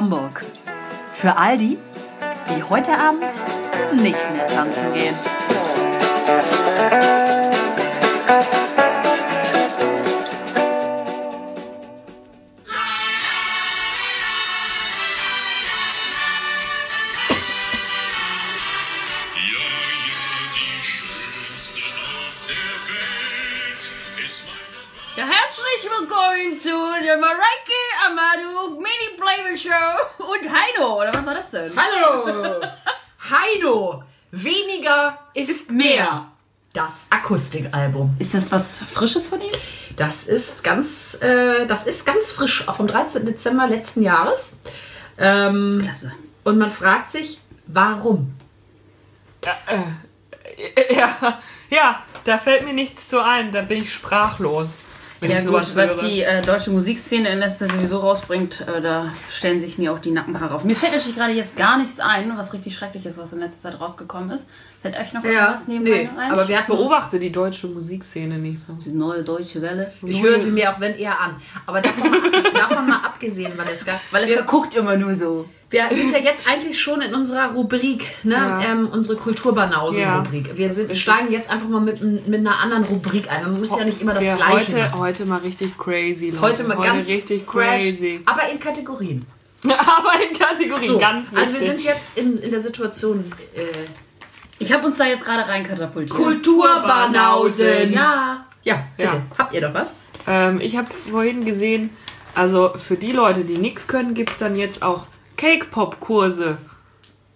Hamburg. Für all die, die heute Abend nicht mehr tanzen gehen. Akustikalbum. Ist das was Frisches von ihm? Das ist ganz, äh, das ist ganz frisch, auch vom 13. Dezember letzten Jahres. Ähm, Klasse. und man fragt sich, warum? Ja, ja, da fällt mir nichts zu ein, da bin ich sprachlos. Wenn Ja ich sowas gut, was die äh, deutsche Musikszene in letzter sowieso rausbringt, äh, da stellen sich mir auch die Nackenhaare auf. Mir fällt natürlich gerade jetzt gar nichts ein, was richtig schrecklich ist, was in letzter Zeit rausgekommen ist. Fällt euch noch irgendwas nebenbei nee, ein? aber wir beobachte die deutsche Musikszene nicht so. die neue deutsche Welle. ich höre sie mir auch wenn eher an. Aber davon, davon mal abgesehen, Valeska. Weil es wir, guckt immer nur so. wir sind ja jetzt eigentlich schon in unserer Rubrik, ne? Ja. Ähm, unsere Kulturbanausen-Rubrik. Wir sind, steigen jetzt einfach mal mit, mit einer anderen Rubrik ein. Man muss ja nicht immer das Ja, Gleiche heute, machen. heute mal richtig crazy, Leute. Heute mal ganz richtig fresh, crazy. aber in Kategorien. Aber in Kategorien So, ganz wichtig. also wir sind jetzt in, in der Situation äh, Ich habe uns da jetzt gerade reinkatapultiert. Kulturbanausen. Ja. Ja, bitte. Ja. Habt ihr doch was? ähm, ich habe vorhin gesehen, also für die Leute, die nichts können, gibt es dann jetzt auch Cake-Pop-Kurse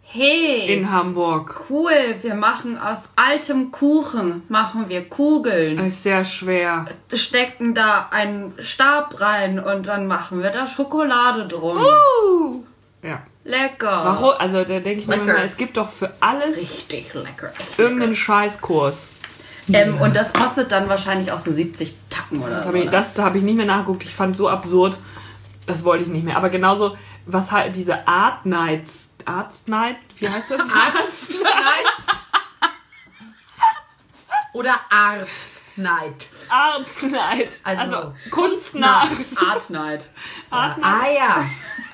Hey. in Hamburg. Cool, wir machen aus altem Kuchen, machen wir Kugeln, Das ist sehr schwer. stecken da einen Stab rein und dann machen wir da Schokolade drum. Uh. Ja. Lecker. Warum? Also da denke ich mir Lecker. immer, es gibt doch für alles Richtig lecker. echt irgendeinen Scheißkurs. Ähm, und das kostet dann wahrscheinlich auch so 70 Tacken oder Das so. habe ich, ne? das, da habe ich nicht mehr nachgeguckt. Ich fand es so absurd. Das wollte ich nicht mehr. Aber genauso, was halt diese Art Nights, Arts Night, wie heißt das? Arts Night. Oder Arts Night. Arts Night. Also, Also, Kunstnacht. Art Night. Art Night. Ah ja.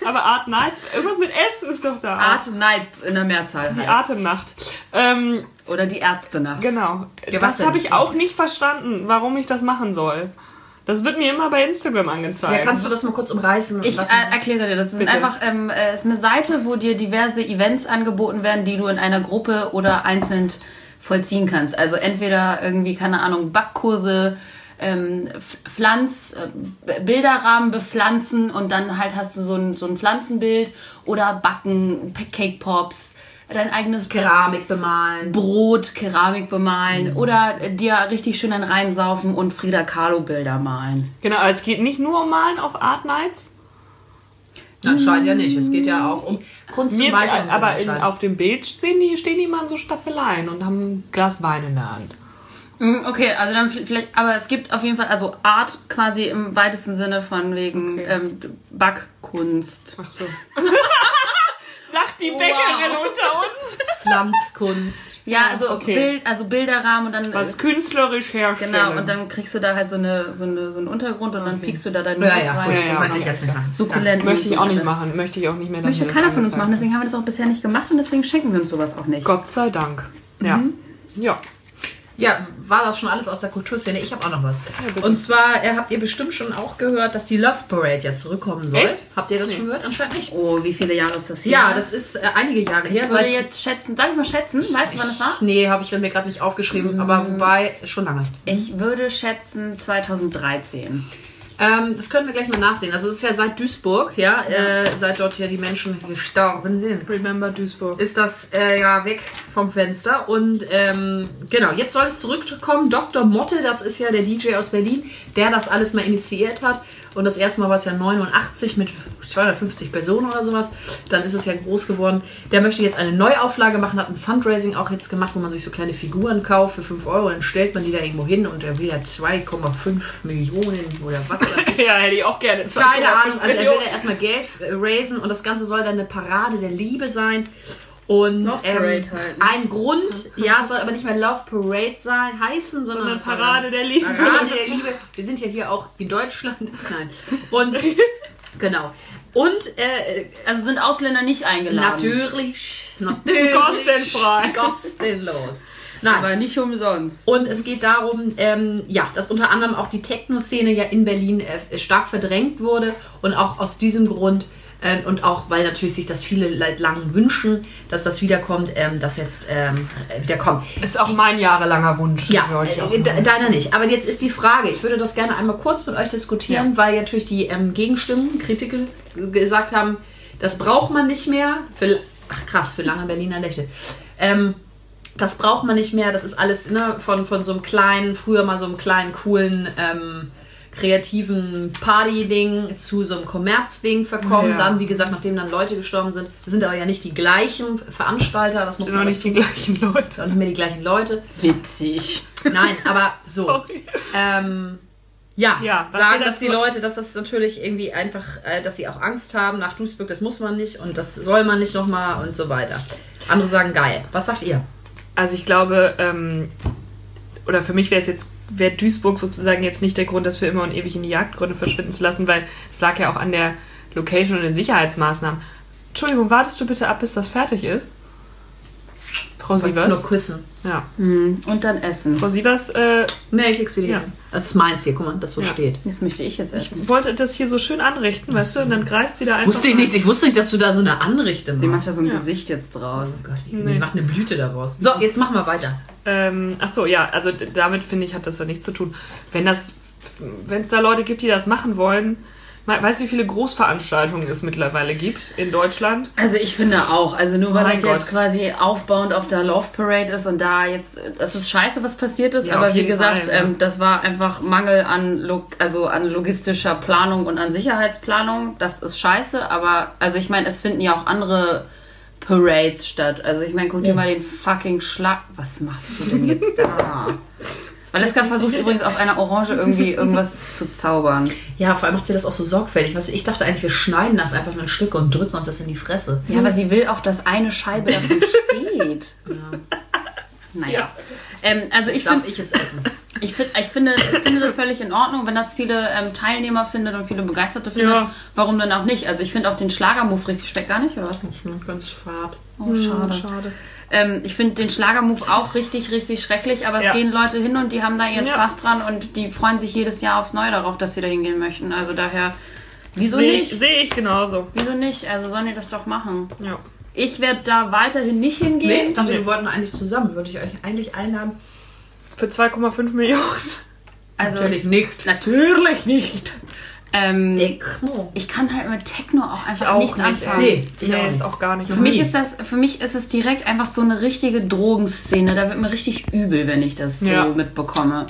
Aber Art Night, irgendwas mit S ist doch da. Art Nights in der Mehrzahl Die halt. Atemnacht. Ähm, Oder die Ärztenacht. genau. Ja, was das habe ich auch nicht verstanden, warum ich das machen soll. Das wird mir immer bei Instagram angezeigt. Ja, kannst du das mal kurz umreißen? Ich äh, erkläre dir, das ist einfach ähm, äh, ist eine Seite, wo dir diverse Events angeboten werden, die du in einer Gruppe oder einzeln vollziehen kannst. Also entweder irgendwie, keine Ahnung, Backkurse, ähm, Pflanz, äh, Bilderrahmen bepflanzen und dann halt hast du so ein, so ein Pflanzenbild oder Backen, Cake Pops, dein eigenes Keramik bemalen. Brot, Keramik bemalen oder äh, dir richtig schön dann reinsaufen und Frida Kahlo Bilder malen. Genau, aber es geht nicht nur um Malen auf Art Nights. Anscheinend ja nicht. Es geht ja auch um Kunst Mir, und Weiterentwicklung. aber in, auf dem Bild stehen die, stehen die mal in so Staffeleien und haben ein Glas Wein in der Hand. Mm, Okay, also dann vi- vielleicht, aber es gibt auf jeden Fall, also Art quasi im weitesten Sinne von wegen Okay. ähm, Backkunst. Ach so. Sagt die Bäckerin unter uns. Pflanzkunst. Ja, also okay. Bild, also Bilderrahmen und dann Was künstlerisch herstellen. genau und dann kriegst du da halt so eine so eine so einen Untergrund und dann piekst du da dein Ja, Moos ja, rein. gut. Ja, ja. Möchte ich jetzt nicht machen. Sukkulenten. Möchte ich auch nicht machen. Möchte ich auch nicht mehr. Möchte keiner von uns machen, deswegen haben wir das auch bisher nicht gemacht und deswegen schenken wir uns sowas auch nicht. Gott sei Dank. Ja. Mhm. Ja. Ja, war das schon alles aus der Kulturszene? Ich habe auch noch was. bitte. und zwar äh, habt ihr bestimmt schon auch gehört, dass die Love Parade ja zurückkommen soll. Echt? Habt ihr das schon gehört? Anscheinend nicht. Oh, wie viele Jahre ist das hier? Ja, das ist äh, einige Jahre her. ich würde jetzt schätzen, darf ich mal schätzen? Weißt du, wann es war? Nee, habe ich mir gerade nicht aufgeschrieben, aber wobei schon lange. Ich würde schätzen 2013. Ähm, das können wir gleich mal nachsehen. Also es ist ja seit Duisburg, ja, Äh, seit dort ja die Menschen gestorben sind. Remember Duisburg. Ist das äh, ja weg vom Fenster. Und ähm, genau, jetzt soll es zurückkommen. Dr. Motte, das ist ja der DJ aus Berlin, der das alles mal initiiert hat. Und das erste Mal war es ja 89 mit 250 Personen oder sowas. Dann ist es ja groß geworden. Der möchte jetzt eine Neuauflage machen, hat ein Fundraising auch jetzt gemacht, wo man sich so kleine Figuren kauft für 5 Euro. Dann stellt man die da irgendwo hin und er will ja 2,5 Millionen oder was weiß ich. Ja, hätte ich auch gerne. Keine Ahnung, also er will ja erstmal Geld raisen und das Ganze soll dann eine Parade der Liebe sein. Und Love ähm, Parade halt, ne? ein Grund, ja, es soll aber nicht mehr Love Parade sein, heißen, sondern Sondern Parade der Liebe. Parade der Liebe. Wir sind ja hier auch in Deutschland. Nein. Und genau. Und äh, Also sind Ausländer nicht eingeladen. natürlich, natürlich Kostenfrei. kostenlos. Nein, Aber nicht umsonst. Und es geht darum, ähm, ja, dass unter anderem auch die Techno-Szene ja in Berlin äh, stark verdrängt wurde und auch aus diesem Grund äh, und auch weil natürlich sich das viele seit langem wünschen, dass das wiederkommt, ähm, dass jetzt ähm, wiederkommt. Ist auch mein jahrelanger Wunsch. Ja, äh, deiner nicht. Aber jetzt ist die Frage, ich würde das gerne einmal kurz mit euch diskutieren, Ja. weil natürlich die ähm, Gegenstimmen, Kritiker gesagt haben, das braucht man nicht mehr. Für, ach krass, für lange Berliner Nächte. Ähm, das braucht man nicht mehr. Das ist alles ne, von, von so einem kleinen, früher mal so einem kleinen, coolen, ähm, kreativen Party-Ding zu so einem Kommerzding verkommen. Ja. Dann, wie gesagt, nachdem dann Leute gestorben sind, das sind aber ja nicht die gleichen Veranstalter. Das muss sind man noch nicht die gleichen Leute. auch nicht mehr die gleichen Leute. Witzig. Nein, aber so. Ähm, ja, Ja, was sagen, dass die Leute, dass das natürlich irgendwie einfach, äh, dass sie auch Angst haben nach Duisburg, das muss man nicht und das soll man nicht nochmal und so weiter. Andere sagen geil. Was sagt ihr? Also ich glaube, ähm, oder für mich wäre es jetzt, wäre Duisburg sozusagen jetzt nicht der Grund, das für immer und ewig in die Jagdgründe verschwinden zu lassen, weil es lag ja auch an der Location und den Sicherheitsmaßnahmen. Entschuldigung, wartest du bitte ab, bis das fertig ist? Frau Wollt's nur Sievers? küssen. Ja. Hm, Und dann essen. Frau Sievers äh, Nee, ich leg's wieder Ja. hin. Das ist meins hier, guck mal, das wo Ja. steht. Das möchte ich jetzt essen. wollte das hier so schön anrichten, weißt du, und dann greift sie da einfach. Wusste ich nicht, ich wusste nicht, dass du da so eine Anrichte Sie macht machst. da so ein Ja. Gesicht jetzt draus. Oh Gott, die Nee. macht eine Blüte daraus. So, jetzt machen wir weiter. Ähm, ach so, ja, also damit finde ich, hat das ja nichts zu tun. Wenn das, wenn es da Leute gibt, die das machen wollen, weißt du, wie viele Großveranstaltungen es mittlerweile gibt in Deutschland? Also ich finde auch, also nur weil Mein das Gott. jetzt quasi aufbauend auf der Love Parade ist und da jetzt, das ist scheiße, was passiert ist, Ja, aber wie gesagt, Fall, ja. ähm, das war einfach Mangel an, Log also an logistischer Planung und an Sicherheitsplanung. Das ist scheiße, aber also ich meine, es finden ja auch andere Parades statt. Also ich meine, guck dir mal den fucking Schlag. Was machst du denn jetzt da? Valeska versucht übrigens aus einer Orange irgendwie irgendwas zu zaubern. Ja, vor allem macht sie das auch so sorgfältig. Weißt du, ich dachte eigentlich, wir schneiden das einfach in Stücke und drücken uns das in die Fresse. Ja, aber sie will auch, dass eine Scheibe davon steht. Naja. Ja. Ähm, also ich, Darf find, ich es essen? ich, find, ich, finde, ich finde das völlig in Ordnung, wenn das viele ähm, Teilnehmer findet und viele Begeisterte findet. Ja. Warum dann auch nicht? Also ich finde auch den Schlagermove richtig schmeckt gar nicht, oder was? Ganz fad. Oh, schade. Schade. Ähm, ich finde den Schlagermove auch richtig, richtig schrecklich, aber es Ja. gehen Leute hin und die haben da ihren Ja. Spaß dran und die freuen sich jedes Jahr aufs Neue darauf, dass sie da hingehen möchten. Also daher, wieso Sehe ich, nicht? seh ich genauso. Wieso nicht? Also sollen die das doch machen. Ja. Ich werde da weiterhin nicht hingehen. Nee, ich dachte, Nee. wir wollten eigentlich zusammen. Würde ich euch eigentlich einladen? Für 2,5 Millionen. Also, Natürlich nicht. Natürlich nicht. Ähm, Techno. ich kann halt mit Techno auch einfach auch nichts nicht, anfangen. Nee, ich Nee, ist auch gar nicht. Für mich ist das, für mich ist es direkt einfach so eine richtige Drogenszene. Da wird mir richtig übel, wenn ich das so Ja. mitbekomme.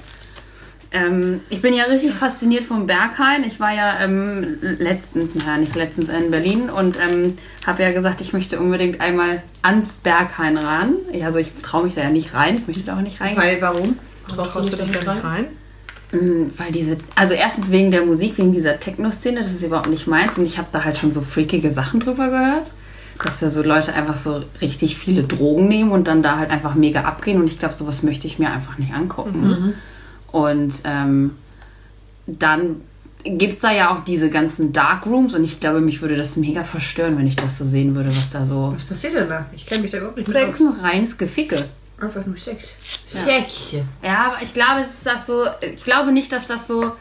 Ähm, ich bin ja richtig fasziniert vom Berghain. Ich war ja ähm, letztens, naja, nicht letztens in Berlin und ähm, habe ja gesagt, ich möchte unbedingt einmal ans Berghain ran. Also ich traue mich da ja nicht rein. Ich möchte da auch nicht reingehen. Weil, warum? Traust du dich da nicht rein? Mm, Weil diese, also erstens wegen der Musik, wegen dieser Techno-Szene, das ist überhaupt nicht meins. Und ich habe da halt schon so freakige Sachen drüber gehört. Dass da so Leute einfach so richtig viele Drogen nehmen und dann da halt einfach mega abgehen. Und ich glaube, sowas möchte ich mir einfach nicht angucken. Und ähm, dann gibt es da ja auch diese ganzen Darkrooms und ich glaube, mich würde das mega verstören, wenn ich das so sehen würde, was da so. Was passiert denn da? Ich kenne mich da überhaupt nicht Das mit ist nur reines Geficke. Einfach nur Sex. Sex. Ja, aber ich glaube, es ist das so. Ich glaube nicht, dass das so.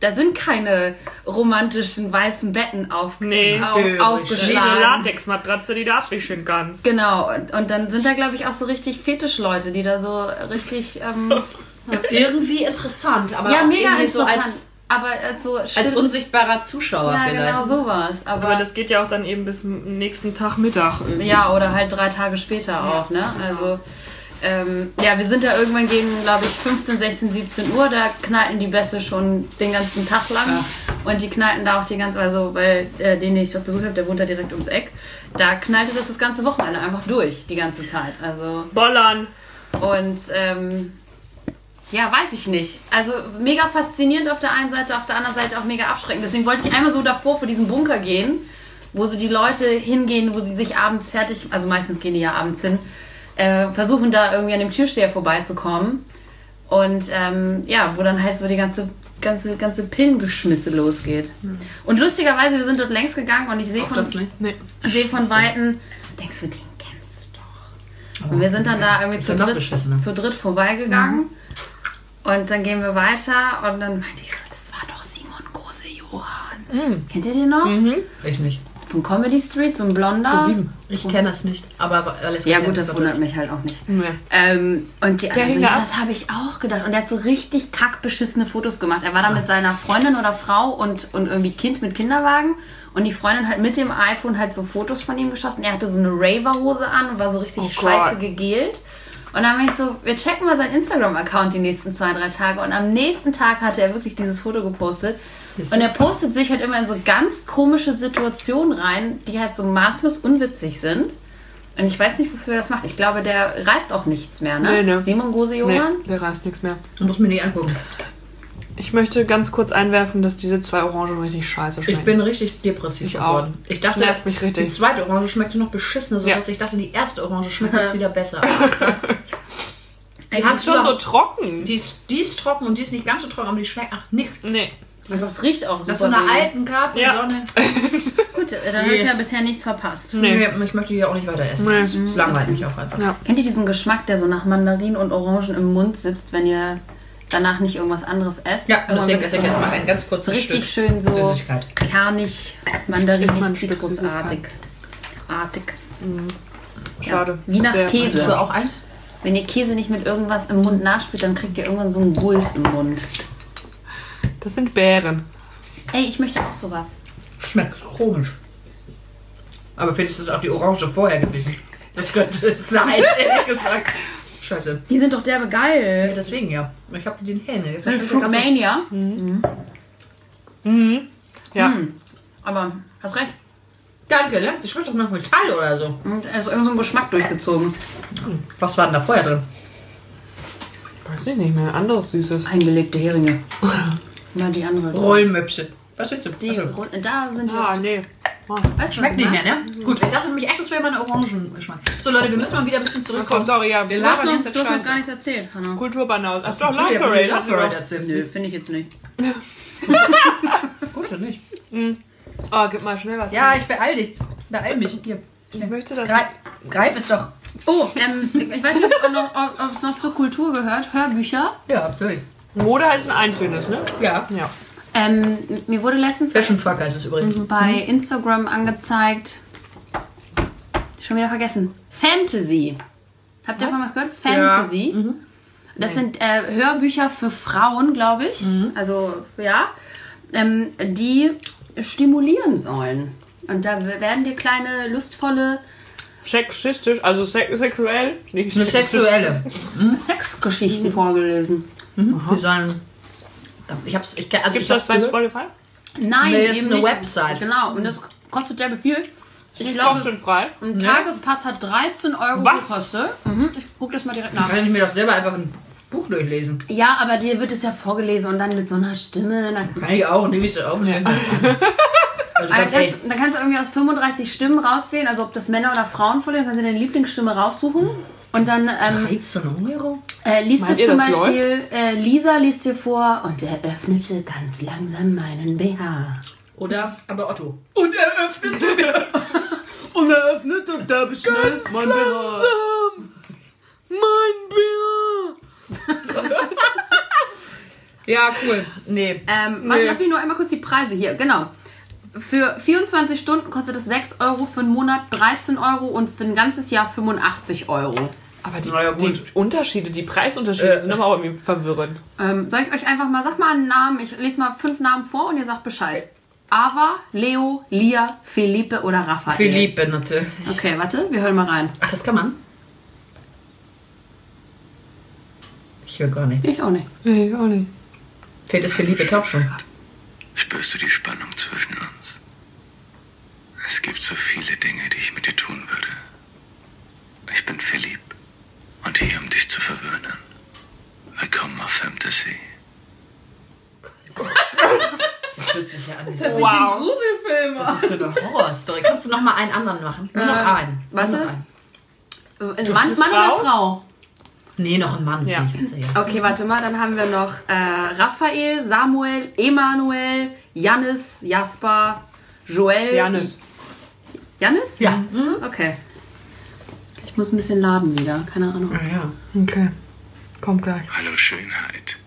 Da sind keine romantischen weißen Betten auf, Nee. auf, Natürlich. Wie eine aufgeschlagen. Latexmatratze, die du abwischen kannst. Genau, und, und dann sind da, glaube ich, auch so richtig Fetischleute, die da so richtig. Ähm, Irgendwie interessant, aber ja, auch mega irgendwie interessant. so als, aber als so als unsichtbarer Zuschauer Ja, vielleicht. genau sowas. Aber, Aber das geht ja auch dann eben bis nächsten Tag Mittag. irgendwie. ja, oder halt drei Tage später auch, ne? Also. Ähm, ja, wir sind da irgendwann gegen, glaube ich, 15, 16, 17 Uhr. Da knallten die Bässe schon den ganzen Tag lang. Ja. Und die knallten da auch die ganze, also bei äh, den, den ich dort besucht habe, der wohnt da direkt ums Eck. Da knallte das das ganze Wochenende einfach durch, die ganze Zeit. Also, Bollern. und ähm, ja, weiß ich nicht. Also mega faszinierend auf der einen Seite, auf der anderen Seite auch mega abschreckend. Deswegen wollte ich einmal so davor vor diesen Bunker gehen, wo so die Leute hingehen, wo sie sich abends fertig, also meistens gehen die ja abends hin, äh, versuchen da irgendwie an dem Türsteher vorbeizukommen. Und ähm, ja, wo dann halt so die ganze ganze, ganze Pillengeschmisse losgeht. Und lustigerweise, wir sind dort längs gegangen und ich sehe von. Nee. sehe von Weitem, denkst du, den kennst du doch. Und wir sind dann da irgendwie zu dritt, zu dritt vorbeigegangen. Und dann gehen wir weiter und dann meinte ich so, das war doch Simon Gose Johann. Kennt ihr den noch? Ich nicht. Von Comedy Street, so ein Blonder. Sieben. Ich kenne das nicht. Aber alles Ja gut, das wundert mich halt auch nicht. Nee. Ähm, und die anderen so, ja, das habe ich auch gedacht. Und er hat so richtig kackbeschissene Fotos gemacht. Er war da mit seiner Freundin oder Frau und, und irgendwie Kind mit Kinderwagen. Und die Freundin hat mit dem iPhone halt so Fotos von ihm geschossen. Er hatte so eine Raver-Hose an und war so richtig Oh scheiße Gott. gegelt. Und dann war ich so, wir checken mal seinen Instagram-Account die nächsten zwei, drei Tage. Und am nächsten Tag hatte er wirklich dieses Foto gepostet. Und er postet sich halt immer in so ganz komische Situationen rein, die halt so maßlos unwitzig sind. Und ich weiß nicht, wofür er das macht. Ich glaube, der reißt auch nichts mehr, ne? Nee, ne. Simon Gose Nee, Johann? der reißt nichts mehr. Du musst mir nicht angucken. Ich möchte ganz kurz einwerfen, dass diese zwei Orangen richtig scheiße schmecken. Ich bin richtig depressiv Ich geworden. auch. Ich dachte, Das nervt mich richtig. die zweite Orange schmeckte noch beschissener, sodass Ja. ich dachte, die erste Orange schmeckt jetzt wieder besser. Das, die, die hat ist schon so trocken. die, ist, die ist trocken und die ist nicht ganz so trocken, aber die schmeckt ach nichts. Nee. Also das riecht auch super. Das ist so eine alten Capri-Sonne. Gut, äh, dann habe ich ja bisher nichts verpasst. Nee. Nee. Ich möchte die auch nicht weiter essen. Nee. Das langweilt mich auch einfach. Ja. Kennt ihr diesen Geschmack, der so nach Mandarinen und Orangen im Mund sitzt, wenn ihr danach nicht irgendwas anderes esst? Ja, Irgendwann deswegen esse es ich jetzt mal ein ganz kurzes richtig Stück schön so Süßigkeit. kernig, mandarinig, zitrusartig. Artig. Schade. Wie nach Sehr- Käse. Willst du auch eins? Wenn ihr Käse nicht mit irgendwas im Mund nachspült, dann kriegt ihr irgendwann so einen Gulf im Mund. Das sind Beeren. Ey, ich möchte auch sowas. Schmeckt komisch. Aber vielleicht ist es auch die Orange vorher gewesen. Das könnte es sein, ehrlich gesagt. Scheiße. Die sind doch derbe Ja, geil. deswegen ja. Ich habe den Hähne. Das ist schon ganz so- Fruitmania. Ja. Hm. Aber hast recht. Danke, ne? Das schmeckt doch nach Metall oder so. Und er ist irgend so ein Geschmack durchgezogen. Was war denn da vorher drin? Weiß ich nicht mehr. Anderes Süßes. Eingelegte Heringe. Ja, die andere. Rollmöpse. Was willst du? Die. Ro- da sind die. Ah, nee. Ah. weißt du, was Schmeckt ich nicht mehr, ne? Gut, ich dachte nämlich echt, das wäre mal ein Orangengeschmack. So Leute, wir müssen mal wieder ein bisschen Achso, zurückkommen. sorry, ja. Wir Du hast, noch, jetzt du hast Scheiße. gar nichts erzählt, Hanna. Kulturbanause. Achso, Love Love Parade. hast du Parade erzählt. Nö, finde ich jetzt nicht. Gut oder nicht? Oh, gib mal schnell was. Ja, ich beeil dich. Beeil mich. Hier. ich möchte das. Greif, greif es doch. Oh, ähm, ich weiß nicht, ob es noch, ob- ob es noch zur Kultur gehört. Hörbücher. Ja, natürlich. Mode heißt ein einzelnes, ne? Ja. Ja. Ähm, mir wurde letztens Fashion Fuck heißt es übrigens. bei Instagram angezeigt. Schon wieder vergessen. Fantasy. Habt ihr davon was gehört? Fantasy. Das sind äh, Hörbücher für Frauen, glaube ich. Also, ja. Ähm, die stimulieren sollen. Und da werden dir kleine, lustvolle Sexistisch, also se sexuell. Nicht Eine sexuelle. Sexgeschichten vorgelesen. Die sollen. Ich hab's. Ich, also Gibt's ich das bei gehört. Spotify? Nein, Nee, das eben eine nicht. Website. Genau, und das kostet derbe viel. Ich Nicht glaube, kostenfrei. ein Tagespass hat 13 Euro Was? gekostet. Mhm, ich gucke das mal direkt nach. Kann ich mir doch selber einfach ein Buch durchlesen. Ja, aber dir wird es ja vorgelesen und dann mit so einer Stimme. Dann, Kann ich auch, nehme ich es auf. Ja. Also dann, ganz kannst, dann kannst du irgendwie aus 35 Stimmen rauswählen, also ob das Männer oder Frauen vorlesen, kannst du deine Lieblingsstimme raussuchen. Und dann ähm, 13 Euro? äh, liest Meint es zum Beispiel, äh, Lisa liest dir vor und er öffnete ganz langsam meinen BH. Oder aber Otto. Und er öffnete. Und er öffnet und da beschnellt mein BH. Mein BH. Ja, cool. Nee. Ähm, warte, Nee. lass mich nur einmal kurz die Preise hier. Genau. Für 24 Stunden kostet es 6 Euro, für einen Monat 13 Euro und für ein ganzes Jahr 85 Euro. Aber die, ja, die. Unterschiede, die Preisunterschiede Äh. sind aber auch irgendwie verwirrend. Ähm, soll ich euch einfach mal, sag mal einen Namen, ich lese mal fünf Namen vor und ihr sagt Bescheid. Ava, Leo, Lia, Felipe oder Raphael. Philippe natürlich. Okay, warte, wir hören mal rein. Ach, das kann man? Ich höre gar nichts. Ich auch nicht. Nee, auch nicht. Fehlt es Philippe Taub schon? Spürst du die Spannung zwischen uns? Es gibt so viele Dinge, die ich mit dir tun würde. Ich bin Philipp und hier, um dich zu verwöhnen. Willkommen auf Fantasy. Das hört sich ja an. Wow. Gruselfilme. Das ist so eine Horrorstory. Kannst du noch mal einen anderen machen? Nur noch Äh, einen. warte. Einen. Mann, Mann oder Frau? Frau? Nee, noch ein Mann. Ja. Okay, warte mal, dann haben wir noch äh, Raphael, Samuel, Emanuel, Jannis, Jasper, Joel. Janis. Jannis? Ja. Mhm. Okay. Ich muss ein bisschen laden wieder, keine Ahnung. Ah ja. Okay. Kommt gleich. Hallo Schönheit.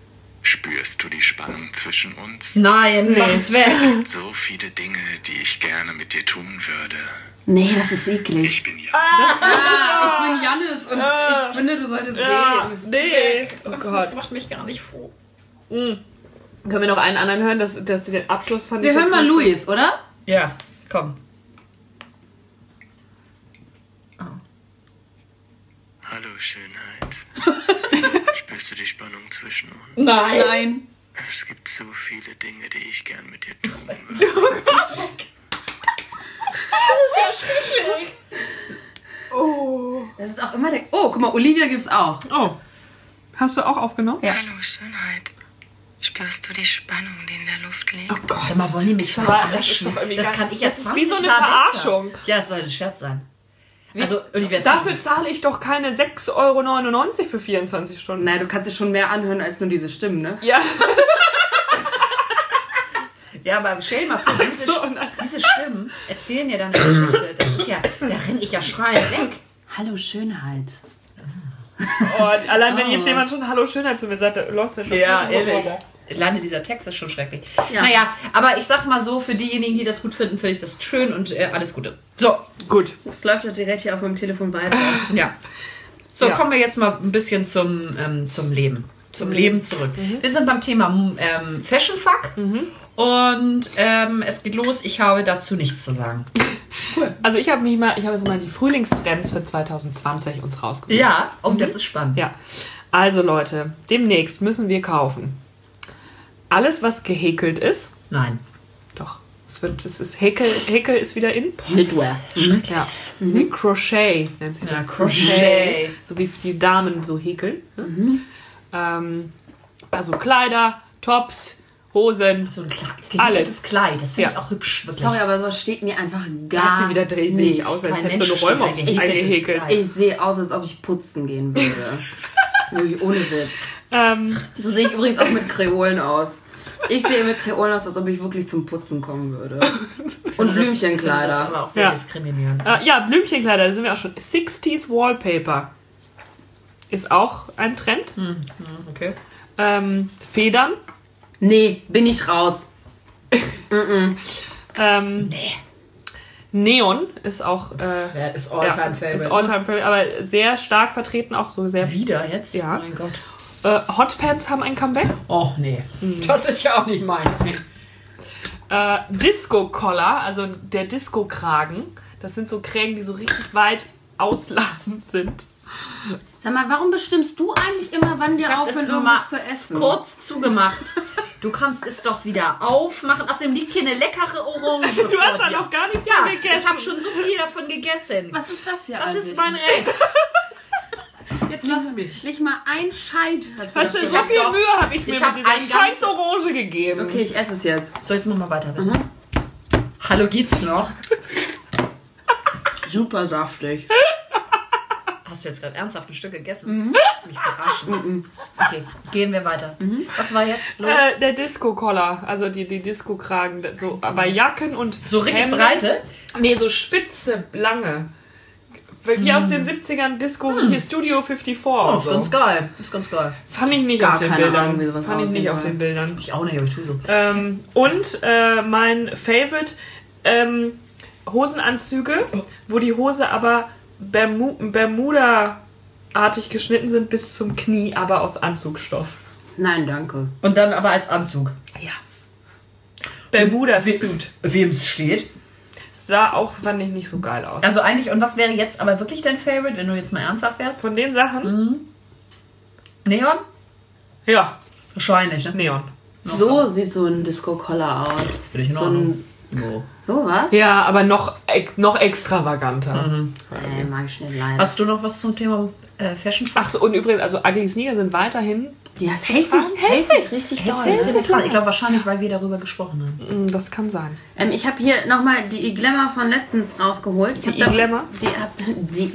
Spürst du die Spannung zwischen uns? Nein, mach es weg. So viele Dinge, die ich gerne mit dir tun würde. Nee, das ist eklig. Ich bin ja. Ah, ich bin Jannis und ich finde, du solltest Ja, gehen. nee. Oh Gott. Das macht mich gar nicht froh. Können wir noch einen anderen hören, dass, dass den Abschluss von Wir hören mal Luis, oder? Ja, komm. Hallo Schönheit. Spürst du die Spannung zwischen uns? Nein. Nein. Es gibt so viele Dinge, die ich gern mit dir tun würde. Das ist auch immer der. Oh, guck mal, Olivia gibt's auch. Oh. Hast du auch aufgenommen? Ja. Hallo Schönheit. Spürst du die Spannung, die in der Luft liegt? Oh Gott. Sag mal, wollen die mich das verarschen? ist Das gar- kann ich das erst ist wie so 20 eine. Verarschung. Ja, es soll ein Scherz sein. Also, Olivia, Dafür zahle ich doch keine 6,99 Euro für 24 Stunden. Nein, du kannst dir schon mehr anhören als nur diese Stimmen, ne? Ja. Ja, aber stell mal vor, diese, so, diese Stimmen erzählen ja dann Geschichte. Das ist ja, da renn ich ja schreiend weg. Hallo Schönheit. Und allein wenn jetzt jemand schon Hallo Schönheit zu mir sagt, läuft es ja schon. Ja, ehrlich. rum. Lande dieser Text ist schon schrecklich. Ja. Naja, aber ich sag's mal so, für diejenigen, die das gut finden, finde ich das schön und äh, alles Gute. So, Gut. Das läuft ja direkt hier auf meinem Telefon weiter. ja. So, Ja. kommen wir jetzt mal ein bisschen zum, ähm, zum Leben. Zum Leben zurück. Wir sind beim Thema ähm, Fashion Fuck. Und ähm, es geht los. Ich habe dazu nichts zu sagen. Also ich habe mich mal, ich habe jetzt mal die Frühlingstrends für 2020 uns rausgesucht. Ja, und das ist spannend. Ja. Also Leute, demnächst müssen wir kaufen. Alles, was gehäkelt ist. Nein. Doch. Es wird, es ist Häkel, Häkel ist wieder in. Knitwear. Ja. Nee, Crochet nennt sich das. Ja, Crochet. So wie die Damen so häkeln. ne? Ähm, also Kleider, Tops, Hosen. So ein Kleid. Alles. Kleid. Das finde Ja. ich auch hübsch. Wirklich. Sorry, aber sowas steht mir einfach Da gar sie wieder dreht, sehe ich aus, als hätte so eine Räume eingehäkelt. gehäkeltes Ich sehe aus, als ob ich putzen gehen würde. Wirklich ohne Witz. Ähm, So sehe ich übrigens auch mit Kreolen aus. Ich sehe mit Kreolen aus, als ob ich wirklich zum Putzen kommen würde. Und Das ist Blümchenkleider. aber auch sehr Ja. diskriminierend. äh, ja, Blümchenkleider, da sind wir auch schon. 60s Wallpaper ist auch ein Trend. Okay. Ähm, Federn. Nee, bin ich raus. Ähm, Neon ist auch äh, Ja, ist ja, Alltime ist Favorite. Alltime Favorite, aber sehr stark vertreten, auch so sehr. Wieder jetzt? Ja. Oh mein Gott. Äh, Hotpants haben ein Comeback. Oh nee. Das ist ja auch nicht meins. Äh, Disco-Collar, also der Disco-Kragen. Das sind so Krägen, die so richtig weit ausladend sind. Sag mal, warum bestimmst du eigentlich immer, wann wir aufhören, irgendwas zu essen? kurz zugemacht. Du kannst es doch wieder aufmachen. Außerdem liegt hier eine leckere Orange. Du hast da noch gar nichts Ja, gegessen. ich habe schon so viel davon gegessen. Was ist das hier Das eigentlich? ist mein Rest. Lass mich. Nicht mal ein Scheit hast du Weißt du, so viel doch- Mühe habe ich mir ich mit hab dieser ein scheiß ganze- Orange gegeben. Okay, ich esse es jetzt. So, jetzt machen wir weiter, bitte. Hallo, geht's noch? Super saftig. Hast du jetzt gerade ernsthaft ein Stück gegessen? Lass mich verarschen. Okay, gehen wir weiter. Was war jetzt los? Äh, der Disco-Collar, also die, die Disco-Kragen, so bei Jacken und so richtig Hemden. breite? Nee, so spitze, lange. Wie aus den 70ern Disco, hier Studio 54 Oh, ist so. ganz geil. Ist ganz geil. Fand ich nicht Gar auf den keine Bildern. Ahnung, wie sowas Fand ich nicht auf den Bildern. Ich auch nicht, aber ich tue so. Ähm, und äh, mein Favorite, ähm, Hosenanzüge, wo die Hose aber Bermu Bermuda-artig geschnitten sind bis zum Knie, aber aus Anzugstoff. Nein, danke. Und dann aber als Anzug. Ja. Bermuda-Suit. Wem es steht. Sah auch, fand ich, nicht so geil aus. Also eigentlich, und was wäre jetzt aber wirklich dein Favorite, wenn du jetzt mal ernsthaft wärst? Von den Sachen, Neon? ja, Wahrscheinlich, ne? Neon. So sieht so ein Disco-Collar aus. Finde ich in So Ordnung. ein, So. so was? Ja, aber noch, noch extravaganter. Äh, mag ich schnell leider. Hast du noch was zum Thema äh, Fashion? Ach so, und übrigens, also Ugly Sneaker sind weiterhin Ja, es hält sich, hält sich richtig doll. Ich bin dran. Ich glaube wahrscheinlich, weil wir darüber gesprochen haben. Mm, Das kann sein. Ähm, ich habe hier nochmal die Glamour von letztens rausgeholt. Ich Die da- Glamour? Die, hab, die,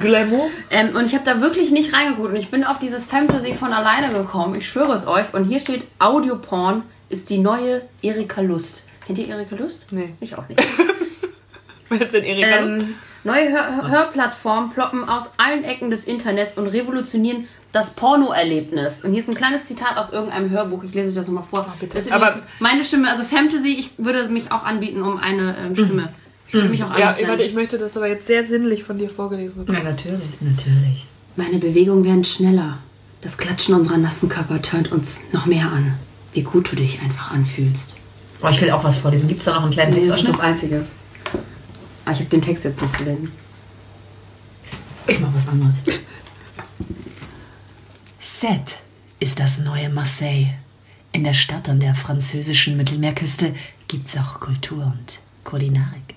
Glamour? ähm, und ich habe da wirklich nicht reingeguckt. Und ich bin auf dieses Fantasy von alleine gekommen. Ich schwöre es euch. Und hier steht, Audioporn ist die neue Erika Lust. Kennt ihr Erika Lust? Nee. Ich auch nicht. Wer ist denn Erika Lust? Ähm, neue Hör Hörplattformen ploppen aus allen Ecken des Internets und revolutionieren das Pornoerlebnis. Und hier ist ein kleines Zitat aus irgendeinem Hörbuch. Ich lese euch das nochmal vor. bitte. Das ist Aber- meine Stimme, also Fantasy, ich würde mich auch anbieten um eine ähm, Stimme. Ich würde mich auch Mhm. Ja, anders nennen. warte, ich möchte das aber jetzt sehr sinnlich von dir vorgelesen bekommen. Ja, natürlich, natürlich. Meine Bewegungen werden schneller. Das Klatschen unserer nassen Körper tönt uns noch mehr an. Wie gut du dich einfach anfühlst. Boah, ich will auch was vorlesen. Gibt es da noch einen kleinen Nee, das ist das Einzige. Ah, ich habe den Text jetzt nicht gelesen. Ich mach was anderes. Sète ist das neue Marseille. In der Stadt an der französischen Mittelmeerküste gibt's auch Kultur und Kulinarik.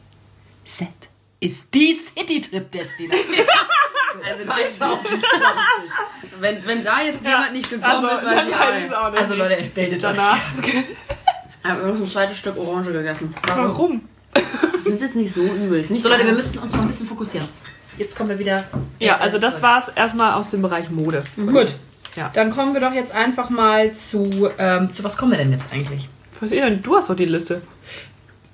Sète ist die Citytrip-Destination. Also 2020. wenn, wenn da jetzt jemand nicht gekommen Also, ist, ich auch ich es nicht. auch nicht. Also Leute, bildet euch. Danach. Ich habe noch ein zweites Stück Orange gegessen. Warum? Das ist jetzt nicht so übel. Nicht So Leute, wir müssen uns mal ein bisschen fokussieren. Jetzt kommen wir wieder. Ja, also das war's erstmal aus dem Bereich Mode. Gut. Ja. Dann kommen wir doch jetzt einfach mal zu. Ähm, zu was kommen wir denn jetzt eigentlich? Was ist denn? Du hast doch die Liste.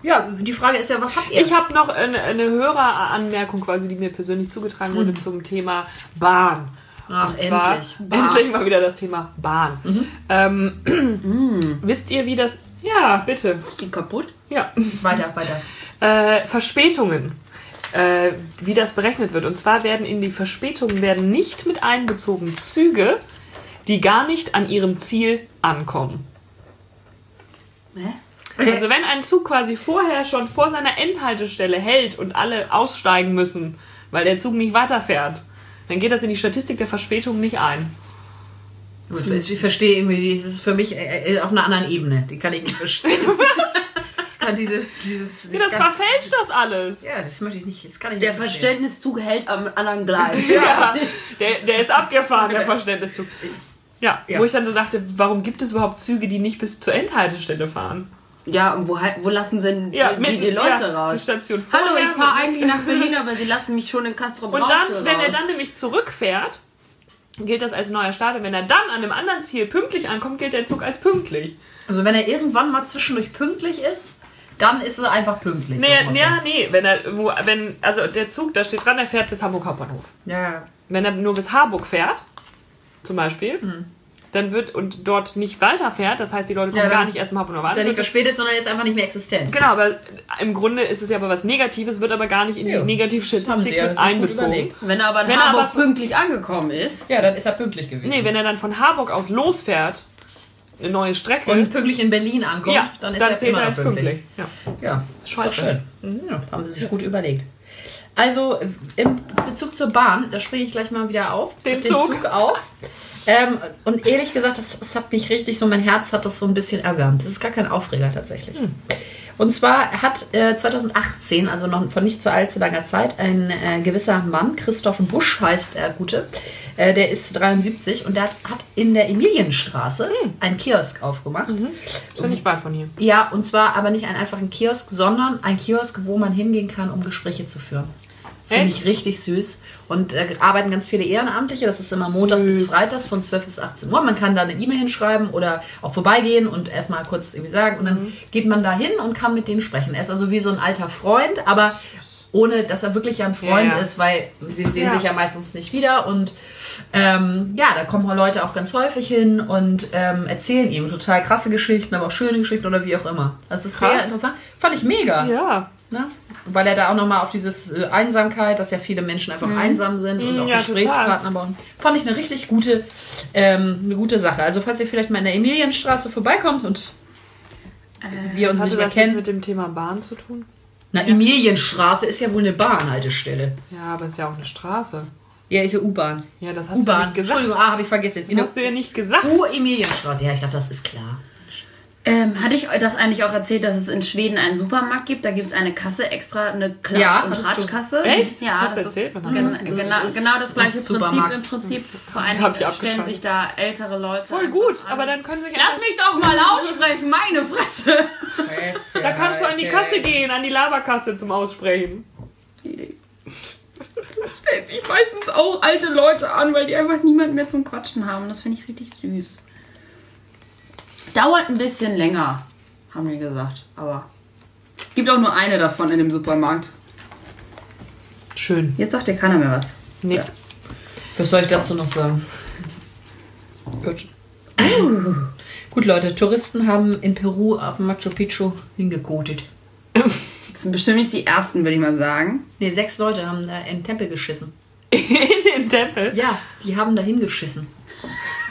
Ja, die Frage ist ja, was habt ihr? Ich habe noch eine, eine Höreranmerkung quasi, die mir persönlich zugetragen wurde zum Thema Bahn. Ach, Und zwar endlich. endlich mal wieder das Thema Bahn. Ähm, wisst ihr, wie das... Ja, bitte. Ist die kaputt? Ja. Weiter, weiter. Äh, Verspätungen. Äh, wie das berechnet wird. Und zwar werden in die Verspätungen werden nicht mit einbezogen Züge, die gar nicht an ihrem Ziel ankommen. Hä? Also wenn ein Zug quasi vorher schon vor seiner Endhaltestelle hält und alle aussteigen müssen, weil der Zug nicht weiterfährt, dann geht das in die Statistik der Verspätung nicht ein. Ich, ich verstehe irgendwie, das ist für mich äh, äh, auf einer anderen Ebene. Die kann ich nicht verstehen. ich kann diese, dieses. Ja, das verfälscht das alles. ja, das möchte ich nicht. Das kann ich Der nicht. Verständniszug hält am anderen Gleis. Ja, der, der ist abgefahren, der Verständniszug. Ja, Ja. wo ich dann so dachte, warum gibt es überhaupt Züge, die nicht bis zur Endhaltestelle fahren? Ja, und wo, wo lassen sie denn Ja, die, mitten- die Leute ja, die raus? Station Hallo, vorher, ich fahre eigentlich nach Berlin, aber sie lassen mich schon in Castro Und dann, wenn er dann nämlich zurückfährt, gilt das als neuer Start. Und wenn er dann an einem anderen Ziel pünktlich ankommt, gilt der Zug als pünktlich. Also, wenn er irgendwann mal zwischendurch pünktlich ist, dann ist er einfach pünktlich. so Nee, ungefähr. ja, nee, wenn er, wo, wenn, also der Zug, da steht dran, er fährt bis Hamburg Hauptbahnhof. ja, ja. Wenn er nur bis Harburg fährt, zum Beispiel, Hm. Dann wird und dort nicht weiterfährt, das heißt, die Leute kommen Ja, dann gar nicht erst im Hauptbahnhof Ist ja nicht verspätet, sondern er ist einfach nicht mehr existent. Genau, aber im Grunde ist es ja aber was Negatives, wird aber gar nicht in die Ja. Haben Negativstatistik sie ja, einbezogen. überlegt. Wenn er aber in Wenn er Hamburg aber- pünktlich angekommen ist. Ja, dann ist er pünktlich gewesen. Nee, wenn er dann von Harburg aus losfährt, eine neue Strecke, und pünktlich in Berlin ankommt, ja, dann ist er zählt immer er pünktlich. pünktlich. Ja. Ja, ist schön. Ja, haben sie sich gut überlegt. Also im Bezug zur Bahn, da springe ich gleich mal wieder auf. Den auf Zug. Den Zug auf. Ähm, und ehrlich gesagt, das, das hat mich richtig so, mein Herz hat das so ein bisschen erwärmt. Das ist gar kein Aufreger tatsächlich. Und zwar hat äh, 2018, also noch von nicht so allzu langer Zeit, ein äh, gewisser Mann, Christoph Busch heißt er Gute, äh, der ist 73 und der hat, hat in der Emilienstraße einen Kiosk aufgemacht. Ist ja nicht weit von hier. Ja, und zwar aber nicht einen einfachen Kiosk, sondern ein Kiosk, wo man hingehen kann, um Gespräche zu führen. Finde ich richtig süß. Und äh, arbeiten ganz viele Ehrenamtliche. Das ist immer montags bis freitags von 12 bis 18 Uhr. Man kann da eine E-Mail hinschreiben oder auch vorbeigehen und erstmal kurz irgendwie sagen. Und dann geht man da hin und kann mit denen sprechen. Er ist also wie so ein alter Freund, aber ohne, dass er wirklich ein Freund Ja, ja. ist, weil sie sehen Ja. sich ja meistens nicht wieder. Und ähm, ja, da kommen Leute auch ganz häufig hin und ähm, erzählen ihm total krasse Geschichten, aber auch schöne Geschichten oder wie auch immer. Das ist Krass. sehr interessant. Fand ich mega. Ja. Ne? Weil er da auch nochmal auf dieses äh, Einsamkeit, dass ja viele Menschen einfach einsam sind und Mhm, auch ja, Gesprächspartner brauchen. Fand ich eine richtig gute, ähm, eine gute Sache. Also falls ihr vielleicht mal in der Emilienstraße vorbeikommt und wir uns Was nicht mehr das kennen. mit dem Thema Bahn zu tun? Na, Emilienstraße ist ja wohl eine Bahnhaltestelle. Ja, aber es ist ja auch eine Straße. Ja, ist ja U-Bahn. Ja, das hast du nicht gesagt. Entschuldigung, ah, habe ich vergessen. Das hast du ja nicht gesagt. U-Emilienstraße. Ja, ich dachte, das ist klar. Ähm, hatte ich das eigentlich auch erzählt, dass es in Schweden einen Supermarkt gibt? Da gibt es eine Kasse extra, eine Klatsch- Ja, und. Tratschkasse. Echt? Ja, Hast du das erzählt? ist hast du gen das genau, Das ist genau das gleiche Prinzip im Prinzip. Vor allem stellen sich da ältere Leute. Voll gut, an. aber dann können sich Lass mich doch mal aussprechen, meine Fresse. Da kannst du an die Kasse gehen, an die Laberkasse zum Aussprechen. stellt sich meistens auch alte Leute an, weil die einfach niemand mehr zum Quatschen haben. Das finde ich richtig süß. Dauert ein bisschen länger, haben wir gesagt. Aber gibt auch nur eine davon in dem Supermarkt. Schön. Jetzt sagt dir keiner mehr was. Nee. Was soll ich dazu noch sagen? Gut. Gut, Leute, Touristen haben in Peru auf dem Machu Picchu hingekotet. Das sind bestimmt nicht die ersten, würde ich mal sagen. Ne, sechs Leute haben da in den Tempel geschissen. In den Tempel. Ja, die haben da hingeschissen.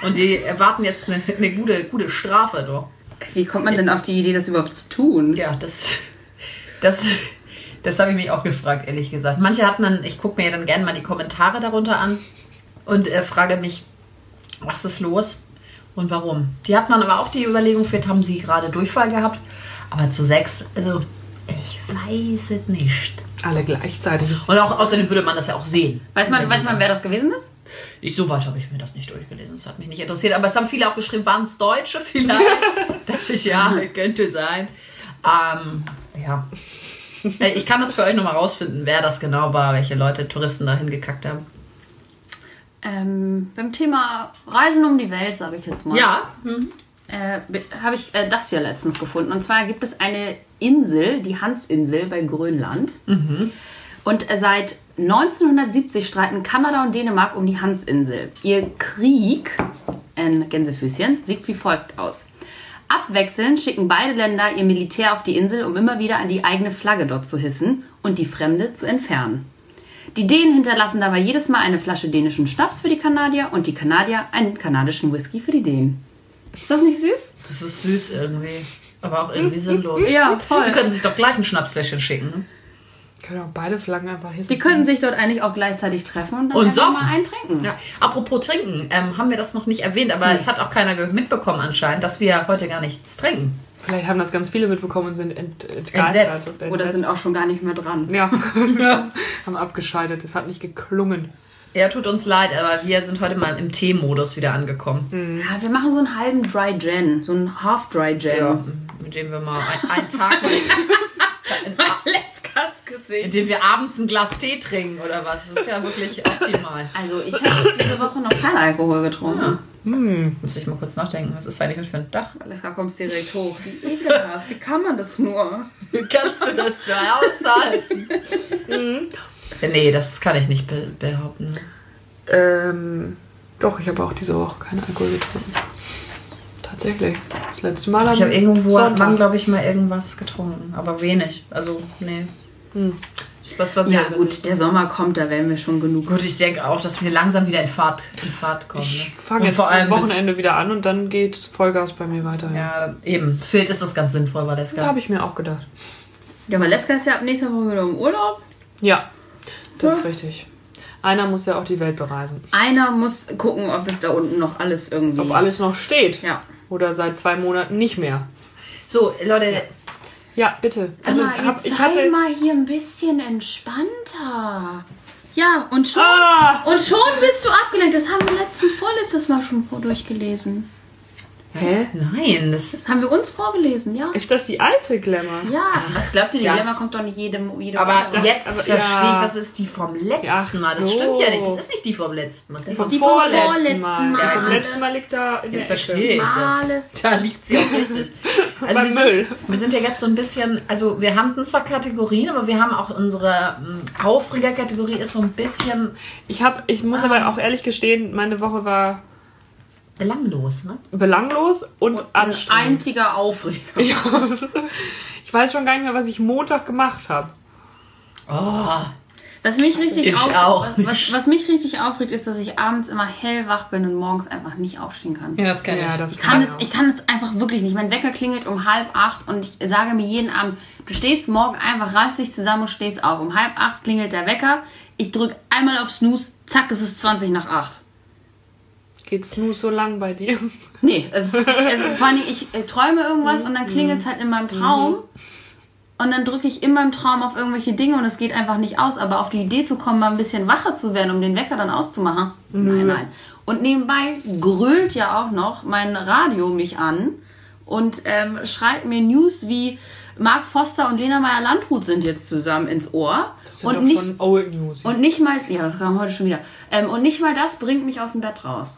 Und die erwarten jetzt eine, eine gute, gute Strafe, doch. Wie kommt man denn auf die Idee, das überhaupt zu tun? Ja, das, das, das habe ich mich auch gefragt, ehrlich gesagt. Manche hat man, ich gucke mir ja dann gerne mal die Kommentare darunter an und äh, frage mich, was ist los und warum. Die hat man aber auch die Überlegung, vielleicht haben sie gerade Durchfall gehabt. Aber zu sechs, also ich weiß es nicht. Alle gleichzeitig. Und auch außerdem würde man das ja auch sehen. Weiß man, weiß man, wer das gewesen ist? Ich, so weit habe ich mir das nicht durchgelesen. Das hat mich nicht interessiert. Aber es haben viele auch geschrieben, waren es Deutsche vielleicht? Dachte ich, ja, könnte sein. Ähm, ja. Äh, Ich kann das für euch nochmal rausfinden, wer das genau war, welche Leute Touristen da hingekackt haben. Ähm, beim Thema Reisen um die Welt, sage ich jetzt mal. Ja. äh, be- habe ich äh, das hier letztens gefunden. Und zwar gibt es eine Insel, die Hansinsel bei Grönland. Und seit 1970 streiten Kanada und Dänemark um die Hansinsel. Ihr Krieg, ein Gänsefüßchen, sieht wie folgt aus. Abwechselnd schicken beide Länder ihr Militär auf die Insel, um immer wieder an die eigene Flagge dort zu hissen und die fremde zu entfernen. Die Dänen hinterlassen dabei jedes Mal eine Flasche dänischen Schnaps für die Kanadier und die Kanadier einen kanadischen Whisky für die Dänen. Ist das nicht süß? Das ist süß irgendwie. Aber auch irgendwie sinnlos. Ja, voll. Sie könnten sich doch gleich ein Schnapsfläschchen schicken. Ne? Können auch beide Flaggen einfach hissen. Die könnten sich dort eigentlich auch gleichzeitig treffen und dann Und saufen. mal einen trinken. Ja. Apropos trinken, ähm, haben wir das noch nicht erwähnt, aber es hat auch keiner mitbekommen anscheinend, dass wir heute gar nichts trinken. Vielleicht haben das ganz viele mitbekommen und sind ent, entgeistert. Entsetzt. und Oder entsetzt. sind auch schon gar nicht mehr dran. Ja. haben abgeschaltet. Es hat nicht geklungen. Ja, tut uns leid, aber wir sind heute mal im Tee-Modus wieder angekommen. Ja, wir machen so einen halben Dry Gen, so einen Half Dry Gen. Ja, mit dem wir mal ein, einen Tag, Leskas gesehen. in dem wir abends ein Glas Tee trinken oder was. Das ist ja wirklich optimal. Also ich habe diese Woche noch keinen Alkohol getrunken. Muss ich mal kurz nachdenken, was ist eigentlich für ein Dach? Leska kommst direkt hoch. Wie ekelhaft. Wie kann man das nur? Kannst du das da aushalten? nee, das kann ich nicht be behaupten. Ähm, doch, ich habe auch diese Woche keinen Alkohol getrunken. Tatsächlich. Das letzte Mal am Ich habe irgendwo, glaube ich, mal irgendwas getrunken, aber wenig. Also, nee. Das ist was, was Ja ich- gut, der Sommer kommt, da werden wir schon genug. Gut, ich denke auch, dass wir langsam wieder in Fahrt, in Fahrt kommen. Ne? Ich fange jetzt vor allem Wochenende wieder an und dann geht Vollgas bei mir weiter. Ja, eben. Vielleicht ist das ganz sinnvoll, das Da habe ich mir auch gedacht. Ja, aber Leska ist ja ab nächster Woche wieder im Urlaub. Ja, das ist Ja. richtig. Einer muss ja auch die Welt bereisen. Einer muss gucken, ob es da unten noch alles irgendwie... Ob alles noch steht. Ja. Oder seit zwei Monaten nicht mehr. So, Leute, Ja, bitte. Also, hab- jetzt sei mal hier ein bisschen entspannter. Ja, und schon, Ah! und schon bist du abgelenkt. Das haben wir letzten, vorletztes Mal schon vor durchgelesen. Hä? nein, das ist. Das haben wir uns vorgelesen, ja. Ist das die alte Glamour? Ja, was glaubt ihr, die Das- Dilemma kommt doch nicht jedem, jede Aber Woche. jetzt aber- verstehe ja. ich, das ist die vom letzten Ach Mal. Das so. stimmt ja nicht. Das ist nicht die vom letzten Mal. Das ist die Das vom ist die vom vorletzten Mal. Mal. Die vom letzten Mal liegt da in Jetzt der Ecke. verstehe ich das. Da liegt sie auch richtig. Also Beim wir Müll. sind, wir sind ja jetzt so ein bisschen, also wir haben zwar Kategorien, aber wir haben auch unsere ähm, Aufregerkategorie ist so ein bisschen Ich, hab, ich muss aber auch ehrlich gestehen, meine Woche war belanglos, ne? belanglos und, Ein anstrengend. einziger Aufreger. Ja. Ich weiß schon gar nicht mehr, was ich Montag gemacht habe. Oh, Was mich richtig Ich auf- auch Was, was mich richtig aufregt, ist, dass ich abends immer hellwach bin und morgens einfach nicht aufstehen kann. ja, das kenne Ja, ich. das Ich kann, es, auch. ich kann es einfach wirklich nicht. Mein Wecker klingelt um halb acht und ich sage mir jeden Abend, du stehst morgen einfach, reiß dich zusammen und stehst auf. Um halb acht klingelt der Wecker, ich drücke einmal auf Snooze, zack, es ist 20 nach acht. Geht Snooze so lang bei dir? Nee, es ist, also vor allem ich äh, träume irgendwas und dann klingelt es halt in meinem Traum. Und dann drücke ich in meinem Traum auf irgendwelche Dinge und es geht einfach nicht aus. Aber auf die Idee zu kommen, mal ein bisschen wacher zu werden, um den Wecker dann auszumachen. Nein, nein. Und nebenbei grölt ja auch noch mein Radio mich an und ähm, schreit mir News wie Mark Foster und Lena Meyer-Landrut sind jetzt zusammen ins Ohr. sind und nicht, schon Old News. und nicht mal, ja, das kam heute schon wieder. Ähm, und nicht mal das bringt mich aus dem Bett raus.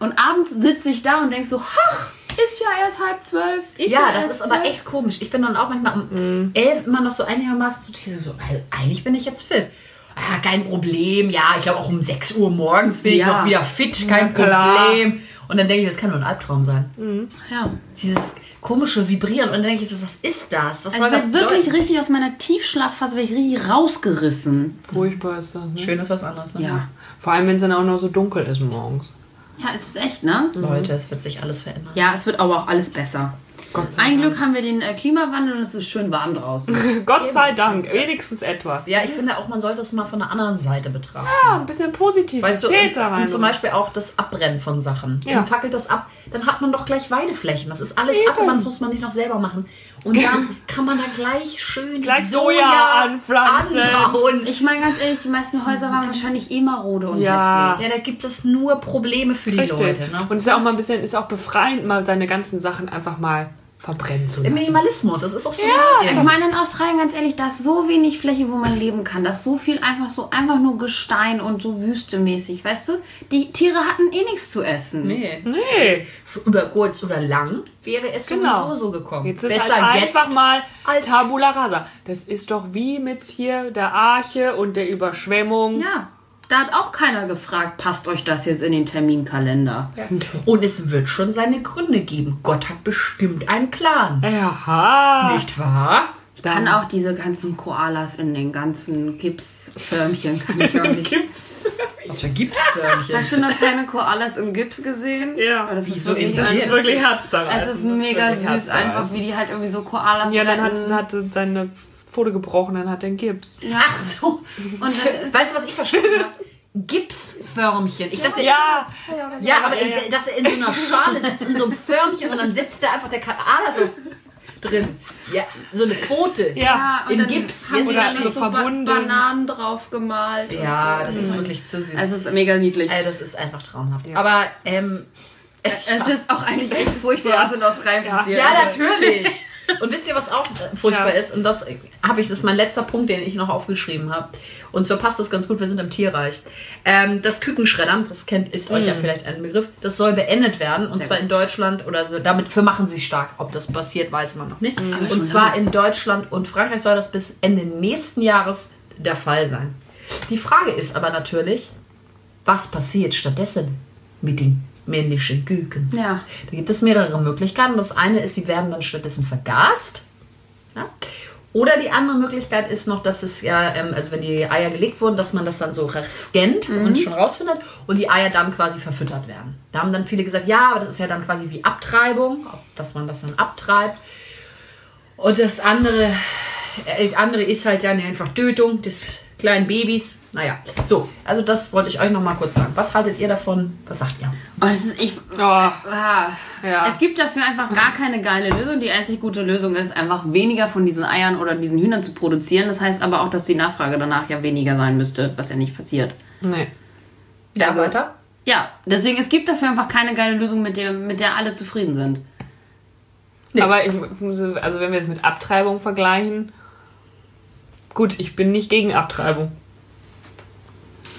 Und abends sitze ich da und denk so, ach, ist ja erst halb zwölf. Ist Ja, ja das erst ist aber zwölf. echt komisch. Ich bin dann auch manchmal um elf immer noch so einigermaßen zu Tiere so, weil eigentlich bin ich jetzt fit. Ah, kein Problem. Ja, ich glaube auch um 6 Uhr morgens bin ich Ja. noch wieder fit. Kein. Problem. Und dann denke ich, das kann nur ein Albtraum sein. Ja. Dieses komische Vibrieren. Und dann denke ich so, was ist das? Was Also soll ich das bin wirklich bedeuten? richtig aus meiner Tiefschlafphase bin ich richtig rausgerissen. Furchtbar ist das, ne? Schön ist was anderes. Ne? Ja. Vor allem, wenn es dann auch noch so dunkel ist morgens. Ja, es ist echt, ne? Leute, es wird sich alles verändern. Ja, es wird aber auch alles besser. Gott sei Ein Dank. Glück haben wir den äh, Klimawandel und es ist schön warm draußen. Gott sei Dank, wenigstens etwas. Ja, ich finde auch, man sollte es mal von der anderen Seite betrachten. Ja, ein bisschen Positivität Weißt du, und, und zum Beispiel auch das Abbrennen von Sachen. Ja. Man fackelt das ab, dann hat man doch gleich Weideflächen. Das ist alles Eben. abgewandt, das muss man nicht noch selber machen. Und dann kann man da gleich schön Gleich Soja anpflanzen. anbauen. Ich meine ganz ehrlich, die meisten Häuser waren wahrscheinlich eh marode und Ja. hässlich. Ja, da gibt es nur Probleme für die Richtig. Leute. Ne? Und es ist ja auch mal ein bisschen, ist auch befreiend, mal seine ganzen Sachen einfach mal verbrennen zu Im lassen. Minimalismus, das ist auch so. Ich meine in Australien, ganz ehrlich, da ist so wenig Fläche, wo man leben kann. Da ist so viel einfach so, einfach nur Gestein und so wüstemäßig, weißt du? Die Tiere hatten eh nichts zu essen. Nee. Nee, Über kurz oder lang wäre es Genau. sowieso so gekommen. jetzt ist Besser halt einfach jetzt mal als- Tabula Rasa. Das ist doch wie mit hier der Arche und der Überschwemmung. Ja, da hat auch keiner gefragt, passt euch das jetzt in den Terminkalender. Und es wird schon seine Gründe geben. Gott hat bestimmt einen Plan. Aha. Nicht wahr? Dann Kann auch diese ganzen Koalas in den ganzen Gipsförmchen, kann ich auch nicht. gibt's. Was für Gipsförmchen. Hast du noch keine Koalas im Gips gesehen? Ja. Das ist Wieso wirklich, Das es ist wirklich herzzerreißend. es ist mega süß, einfach wie die halt irgendwie so Koalas Ja, dann hat, retten. hat seine Pfote gebrochen, dann hat er einen Gips. ja. Ach so. Und dann Weißt du, was ich verstanden habe? Gipsförmchen. Ich dachte, Ja, ja, aber ja, ja. dass er in so einer Schale sitzt, in so einem Förmchen und dann sitzt da einfach der Koala so drin. Ja, so eine Pfote. ja. ja, und in dann Gips. haben sie Oder dann noch so so ba verbunden. Bananen drauf gemalt. Ja, und das so. ist wirklich zu süß. Es ist mega niedlich. Ey, das ist einfach traumhaft. Aber, ähm, Es ist auch eigentlich echt furchtbar, was in Australien passiert. ja, Also, natürlich. Und wisst ihr, was auch äh, furchtbar Ja. ist? Und das habe ich, das ist mein letzter Punkt, den ich noch aufgeschrieben habe. Und zwar passt das ganz gut, wir sind im Tierreich. Ähm, das Kükenschreddern, das kennt, ist euch ja vielleicht ein Begriff, das soll beendet werden. Und Sehr zwar gut. in Deutschland oder so. Damit für machen sie stark. Ob das passiert, weiß man noch nicht. schon Und zwar in Deutschland und Frankreich soll das bis Ende nächsten Jahres der Fall sein. Die Frage ist aber natürlich, was passiert stattdessen mit den männlichen Küken? Ja. Da gibt es mehrere Möglichkeiten. Das eine ist, sie werden dann stattdessen vergast. Ja? Oder die andere Möglichkeit ist noch, dass es ja, ähm, also wenn die Eier gelegt wurden, dass man das dann so scannt und schon rausfindet und die Eier dann quasi verfüttert werden. Da haben dann viele gesagt, ja, aber das ist ja dann quasi wie Abtreibung, dass man das dann abtreibt. Und das andere, äh, andere ist halt dann einfach Tötung des kleinen Babys. Naja, so, also das wollte ich euch noch mal kurz sagen. Was haltet ihr davon? Was sagt ihr? Oh, das ist, ich, Oh, ah. Ja. Es gibt dafür einfach gar keine geile Lösung. Die einzig gute Lösung ist, einfach weniger von diesen Eiern oder diesen Hühnern zu produzieren. Das heißt aber auch, dass die Nachfrage danach ja weniger sein müsste, was ja nicht passiert. nee. Ja, Also- weiter? Ja, deswegen, es gibt dafür einfach keine geile Lösung, mit der, mit der alle zufrieden sind. Nee. Aber ich muss, also wenn wir es mit Abtreibung vergleichen, gut, ich bin nicht gegen Abtreibung.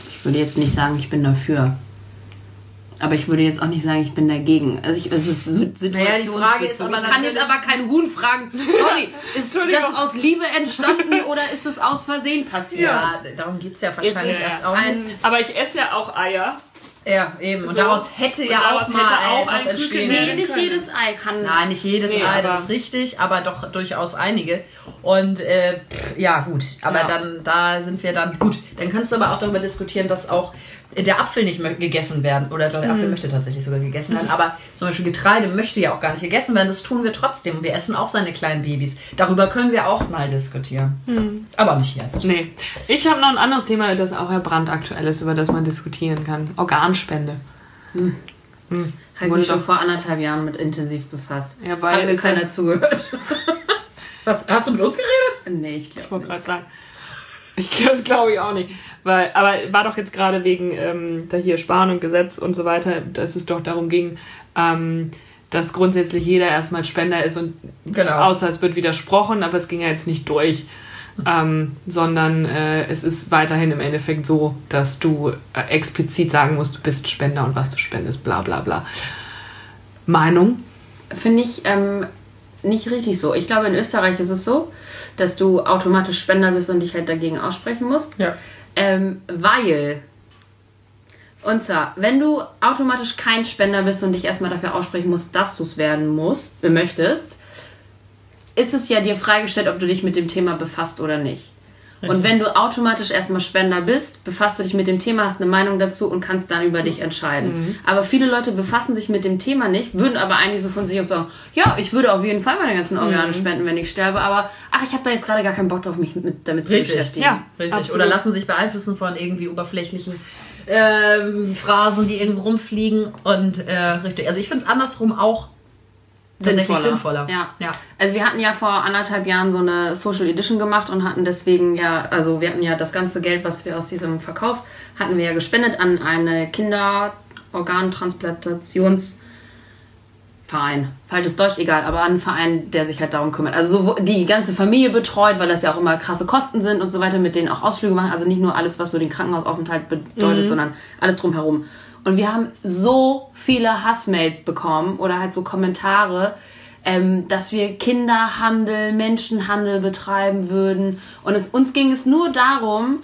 Ich würde jetzt nicht sagen, ich bin dafür. Aber ich würde jetzt auch nicht sagen, ich bin dagegen. Also ich, es ist situationsbezogen. Naja, die Frage ist aber ich kann jetzt aber kein Huhn fragen. Sorry, ist das aus Liebe entstanden oder ist es aus Versehen passiert? Ja, darum geht es ja wahrscheinlich ist jetzt auch ein- nicht. Aber ich esse ja auch Eier. Ja, eben. Und So. daraus hätte Und ja daraus auch mal hätte auch etwas entstehen Nee, nicht können. jedes Ei kann. Nein, nicht jedes Nee, Ei, das ist richtig, aber doch durchaus einige. Und äh, ja, gut. Aber Ja. dann, da sind wir dann. Gut, dann kannst du aber auch darüber diskutieren, dass auch der Apfel nicht gegessen werden. Oder der Apfel möchte tatsächlich sogar gegessen werden. Aber zum Beispiel Getreide möchte ja auch gar nicht gegessen werden. Das tun wir trotzdem. Und wir essen auch seine kleinen Babys. Darüber können wir auch mal diskutieren. Aber nicht jetzt. Nee. Ich habe noch ein anderes Thema, das auch ja brandaktuell ist, über das man diskutieren kann. Organspende. Habe ich Wurde mich schon vor anderthalb Jahren mit intensiv befasst. Ja, weil Hat mir keiner halt- zugehört. Was, hast du mit uns geredet? nee, ich Ich glaube wollte nicht. gerade sagen. Ich, das glaube ich auch nicht. Weil, aber war doch jetzt gerade wegen ähm, da hier Sparen und Gesetz und so weiter, dass es doch darum ging, ähm, dass grundsätzlich jeder erstmal Spender ist und Genau. außer es wird widersprochen, aber es ging ja jetzt nicht durch. Ähm, sondern äh, es ist weiterhin im Endeffekt so, dass du äh, explizit sagen musst, du bist Spender und was du spendest, bla bla bla. Meinung? Finde ich ähm, nicht richtig so. Ich glaube, in Österreich ist es so, dass du automatisch Spender bist und dich halt dagegen aussprechen musst. Ja. Ähm, weil, und zwar, wenn du automatisch kein Spender bist und dich erstmal dafür aussprechen musst, dass du es werden musst, äh, möchtest, ist es ja dir freigestellt, ob du dich mit dem Thema befasst oder nicht. Und wenn du automatisch erstmal Spender bist, befasst du dich mit dem Thema, hast eine Meinung dazu und kannst dann über dich entscheiden. Aber viele Leute befassen sich mit dem Thema nicht, würden aber eigentlich so von sich aus sagen, ja, ich würde auf jeden Fall meine ganzen Organe spenden, wenn ich sterbe, aber ach, ich habe da jetzt gerade gar keinen Bock drauf, mich mit, damit zu Richtig, beschäftigen. ja. Richtig. Absolut. Oder lassen sich beeinflussen von irgendwie oberflächlichen ähm, Phrasen, die irgendwo rumfliegen. Und äh, richtig. Also ich finde es andersrum auch tatsächlich sinnvoller. Ja. ja. Also wir hatten ja vor anderthalb Jahren so eine Social Edition gemacht und hatten deswegen ja, also wir hatten ja das ganze Geld, was wir aus diesem Verkauf hatten wir ja gespendet an eine Kinderorgantransplantations Verein. Falsches Deutsch, egal, aber an einen Verein, der sich halt darum kümmert. Also so, die ganze Familie betreut, weil das ja auch immer krasse Kosten sind und so weiter, mit denen auch Ausflüge machen. Also nicht nur alles, was so den Krankenhausaufenthalt bedeutet, sondern alles drumherum. Und wir haben so viele Hassmails bekommen oder halt so Kommentare, ähm, dass wir Kinderhandel, Menschenhandel betreiben würden. Und es, uns ging es nur darum,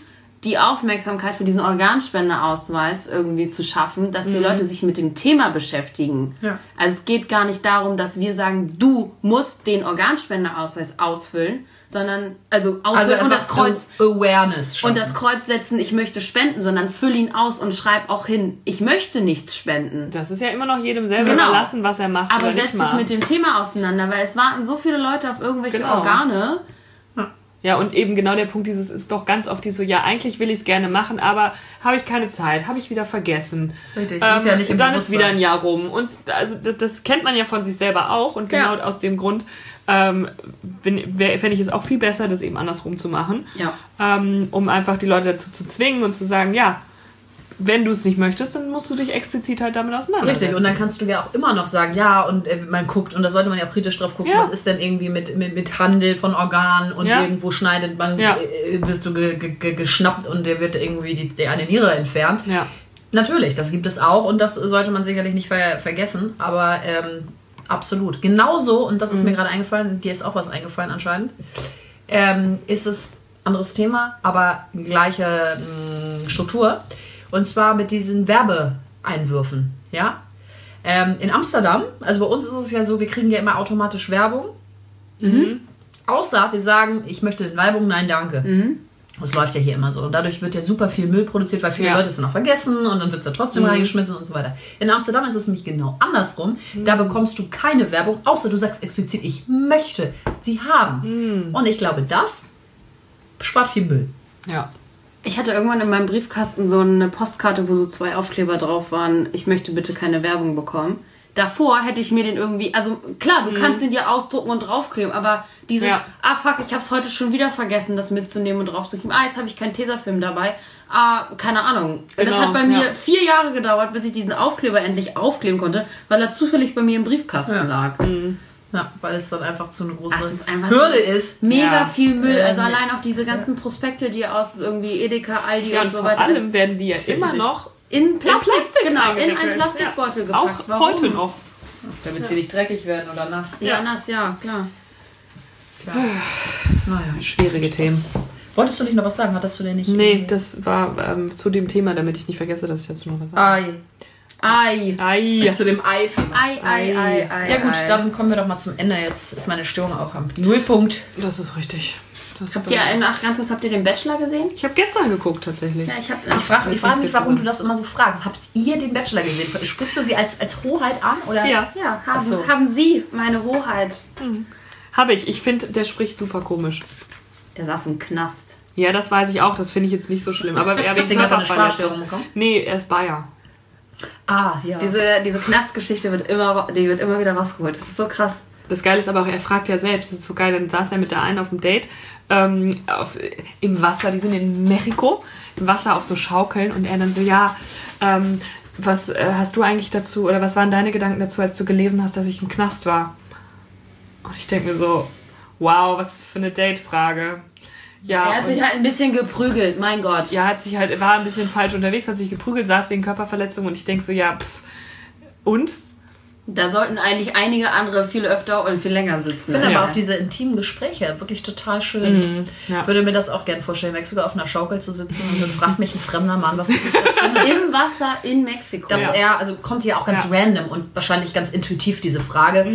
die Aufmerksamkeit für diesen Organspendeausweis irgendwie zu schaffen, dass die Leute sich mit dem Thema beschäftigen. Ja. Also es geht gar nicht darum, dass wir sagen, du musst den Organspendeausweis ausfüllen, sondern also ausfüllen und das Kreuz Awareness schon. und das Kreuz setzen, ich möchte spenden, sondern füll ihn aus und schreib auch hin, ich möchte nichts spenden. Das ist ja immer noch jedem selber Genau. überlassen, was er macht Aber setz dich mit dem Thema auseinander, weil es warten so viele Leute auf irgendwelche Genau. Organe. Ja, und eben genau der Punkt dieses ist doch ganz oft die so, ja, eigentlich will ich es gerne machen, aber habe ich keine Zeit, habe ich wieder vergessen. Richtig, Ähm, ist ja nicht im dann ist wieder ein Jahr rum. Und also das, das kennt man ja von sich selber auch. Und genau Ja. aus dem Grund ähm, fände ich es auch viel besser, das eben andersrum zu machen. Ja. Ähm, um einfach die Leute dazu zu zwingen und zu sagen, ja, wenn du es nicht möchtest, dann musst du dich explizit halt damit auseinandersetzen. Richtig, und dann kannst du ja auch immer noch sagen, ja, und äh, man guckt, und da sollte man ja auch kritisch drauf gucken, Ja. was ist denn irgendwie mit, mit, mit Handel von Organen und Ja. irgendwo schneidet man, Ja. äh, wirst du ge, ge, ge, geschnappt und der wird irgendwie die, der eine Niere entfernt. Ja. Natürlich, das gibt es auch und das sollte man sicherlich nicht ver vergessen, aber ähm, absolut. Genauso, und das ist mir gerade eingefallen, dir ist auch was eingefallen anscheinend, ähm, ist es anderes Thema, aber gleiche mh, Struktur. Und zwar mit diesen Werbeeinwürfen, ja. Ähm, in Amsterdam, also bei uns ist es ja so, wir kriegen ja immer automatisch Werbung. Außer wir sagen, ich möchte Werbung, nein, danke. Das läuft ja hier immer so. Und dadurch wird ja super viel Müll produziert, weil viele Ja. Leute es dann auch vergessen und dann wird es ja trotzdem reingeschmissen und so weiter. In Amsterdam ist es nämlich genau andersrum. Da bekommst du keine Werbung, außer du sagst explizit, ich möchte sie haben. Und ich glaube, das spart viel Müll. Ja. Ich hatte irgendwann in meinem Briefkasten so eine Postkarte, wo so zwei Aufkleber drauf waren, ich möchte bitte keine Werbung bekommen. Davor hätte ich mir den irgendwie, also klar, du kannst ihn dir ausdrucken und draufkleben, aber dieses, Ja. ah fuck, ich hab's heute schon wieder vergessen, das mitzunehmen und draufzukleben. Ah, jetzt habe ich keinen Tesafilm dabei. Ah, keine Ahnung. Und das Genau, hat bei mir ja. vier Jahre gedauert, bis ich diesen Aufkleber endlich aufkleben konnte, weil er zufällig bei mir im Briefkasten Ja. lag. Ja, weil es dann einfach zu eine große Das ist Hürde so- ist. Mega Ja. viel Müll. Also Ähm, allein auch diese ganzen Prospekte, die aus irgendwie Edeka, Aldi Ja, und und so vor weiter. allem werden die ja immer noch in Plastik, Plastik genau, in einen Plastikbeutel ja. gepackt. auch Warum? heute noch. Damit sie nicht dreckig werden oder nass. Ja, nass, ja, klar. Naja. Schwierige Themen. Wolltest du nicht noch was sagen? Hattest du denn nicht? Nee, das war ähm, zu dem Thema, damit ich nicht vergesse, dass ich dazu noch was sage. Ei. Ei. Ei. Zu dem Ei-Thema. Ei, ei, ei, ei. Ja gut, ei. dann kommen wir doch mal zum Ende. Jetzt ist meine Stimmung auch am Nullpunkt. Das ist richtig. Das Habt ihr, ach, ganz kurz, habt ihr den Bachelor gesehen? ich habe gestern geguckt tatsächlich. Ja, ich hab. Ich frage ich frag mich, warum du das immer so fragst. Habt ihr den Bachelor gesehen? Sprichst du sie als, als Hoheit an? Oder? Ja, Ja, haben, so. haben Sie, meine Hoheit. habe ich. Ich finde, der spricht super komisch. Der saß im Knast. Ja, das weiß ich auch. Das finde ich jetzt nicht so schlimm. Aber er Deswegen hat er eine. Sprachstörung bekommen. Nee, er ist Bayer. Ah, ja. Diese, diese Knastgeschichte wird immer, die wird immer wieder rausgeholt. Das ist so krass. Das Geile ist aber auch, er fragt ja selbst, das ist so geil, dann saß er mit der einen auf dem Date ähm, auf, im Wasser, die sind in Mexiko, im Wasser auf so Schaukeln und er dann so, ja, ähm, was äh, hast du eigentlich dazu, oder was waren deine Gedanken dazu, als du gelesen hast, dass ich im Knast war? Und ich denke mir so, wow, was für eine Date-Frage. Ja, Er hat sich halt ein bisschen geprügelt, mein Gott. ja, hat sich halt, war ein bisschen falsch unterwegs, hat sich geprügelt, saß wegen Körperverletzung und ich denke so, ja, pff, und? Da sollten eigentlich einige andere viel öfter und viel länger sitzen. Ich finde Ja. aber auch diese intimen Gespräche wirklich total schön. ja. Ich würde mir das auch gern vorstellen, sogar auf einer Schaukel zu sitzen und dann fragt mich ein fremder Mann, was ich das finde. Im Wasser in Mexiko. Dass Ja. er, also kommt hier auch ganz Ja. random und wahrscheinlich ganz intuitiv diese Frage,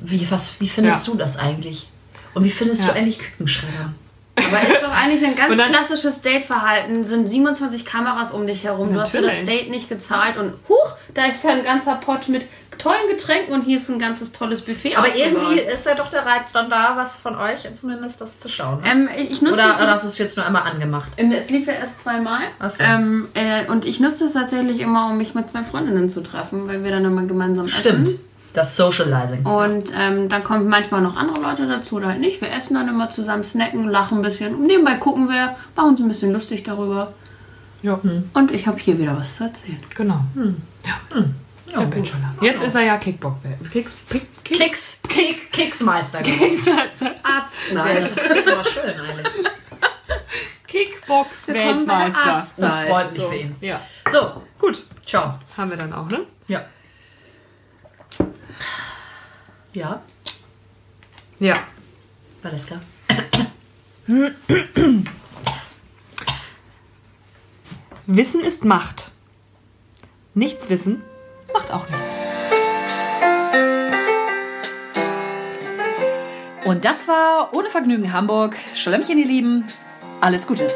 wie, was, wie findest Ja. du das eigentlich? Und wie findest Ja. du eigentlich Kükenschredder? Aber ist doch eigentlich ein ganz dann- klassisches Date-Verhalten. Sind 27 Kameras um dich herum. Du hast für das Natürlich. Date nicht gezahlt und huch, da ist ja ein ganzer Pott mit tollen Getränken und hier ist ein ganzes tolles Buffet. Aber irgendwie ist ja doch der Reiz dann da, was von euch zumindest das zu schauen. Ne? Ähm, ich nutze Oder, oder das ist jetzt nur einmal angemacht. Ähm, Es lief ja erst zweimal. Ach so. Ähm, äh, und ich nutze es tatsächlich immer, um mich mit zwei Freundinnen zu treffen, weil wir dann immer gemeinsam Stimmt. essen. Das Socializing. Und ähm, dann kommen manchmal noch andere Leute dazu oder halt nicht. Wir essen dann immer zusammen, snacken, lachen ein bisschen. Und nebenbei gucken wir, machen uns ein bisschen lustig darüber. Ja, Und ich habe hier wieder was zu erzählen. genau. Ja. Der Bachelor. Jetzt ist er ja Kickbox. Kicks, Kick, Kick, Kicks, Kicks, Kicksmeister geworden. Nein. Aber schön eigentlich. Kickbox-Weltmeister. Das freut mich So. für ihn. Ja, So, gut. ciao. Haben wir dann auch, ne? Ja. Ja, Ja. Valeska. Wissen ist Macht. Nichts wissen macht auch nichts. Und das war Ohne Vergnügen Hamburg. Schlemmchen, ihr Lieben. Alles Gute.